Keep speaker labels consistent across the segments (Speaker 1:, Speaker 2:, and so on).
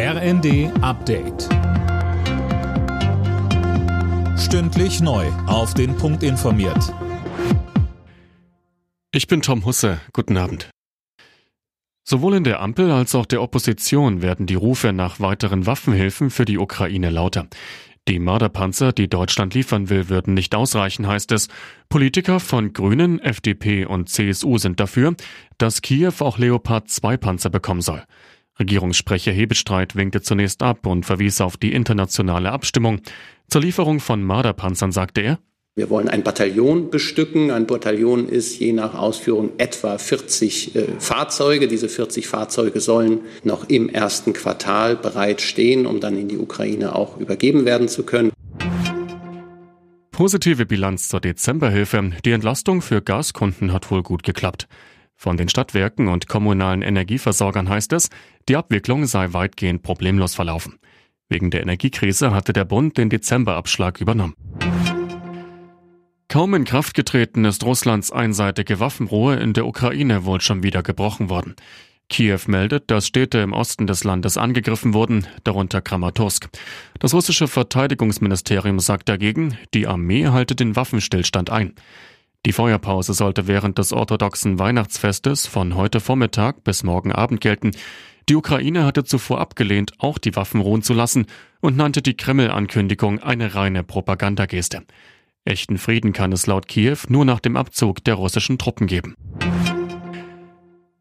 Speaker 1: RND Update. Stündlich neu. Auf den Punkt informiert.
Speaker 2: Ich bin Tom Husse. Guten Abend. Sowohl in der Ampel als auch der Opposition werden die Rufe nach weiteren Waffenhilfen für die Ukraine lauter. Die Marderpanzer, die Deutschland liefern will, würden nicht ausreichen, heißt es. Politiker von Grünen, FDP und CSU sind dafür, dass Kiew auch Leopard 2 Panzer bekommen soll. Regierungssprecher Hebestreit winkte zunächst ab und verwies auf die internationale Abstimmung. Zur Lieferung von Marderpanzern sagte er,
Speaker 3: wir wollen ein Bataillon bestücken. Ein Bataillon ist je nach Ausführung etwa 40 äh, Fahrzeuge. Diese 40 Fahrzeuge sollen noch im ersten Quartal bereitstehen, um dann in die Ukraine auch übergeben werden zu können.
Speaker 2: Positive Bilanz zur Dezemberhilfe. Die Entlastung für Gaskunden hat wohl gut geklappt. Von den Stadtwerken und kommunalen Energieversorgern heißt es, die Abwicklung sei weitgehend problemlos verlaufen. Wegen der Energiekrise hatte der Bund den Dezemberabschlag übernommen. Kaum in Kraft getreten ist Russlands einseitige Waffenruhe in der Ukraine wohl schon wieder gebrochen worden. Kiew meldet, dass Städte im Osten des Landes angegriffen wurden, darunter Kramatorsk. Das russische Verteidigungsministerium sagt dagegen, die Armee halte den Waffenstillstand ein. Die Feuerpause sollte während des orthodoxen Weihnachtsfestes von heute Vormittag bis morgen Abend gelten. Die Ukraine hatte zuvor abgelehnt, auch die Waffen ruhen zu lassen und nannte die Kreml-Ankündigung eine reine Propagandageste. Echten Frieden kann es laut Kiew nur nach dem Abzug der russischen Truppen geben.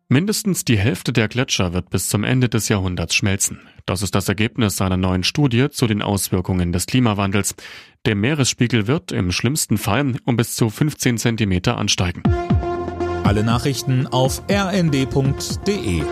Speaker 2: Mindestens die Hälfte der Gletscher wird bis zum Ende des Jahrhunderts schmelzen. Das ist das Ergebnis einer neuen Studie zu den Auswirkungen des Klimawandels. Der Meeresspiegel wird im schlimmsten Fall um bis zu 15 Zentimeter ansteigen.
Speaker 1: Alle Nachrichten auf rnd.de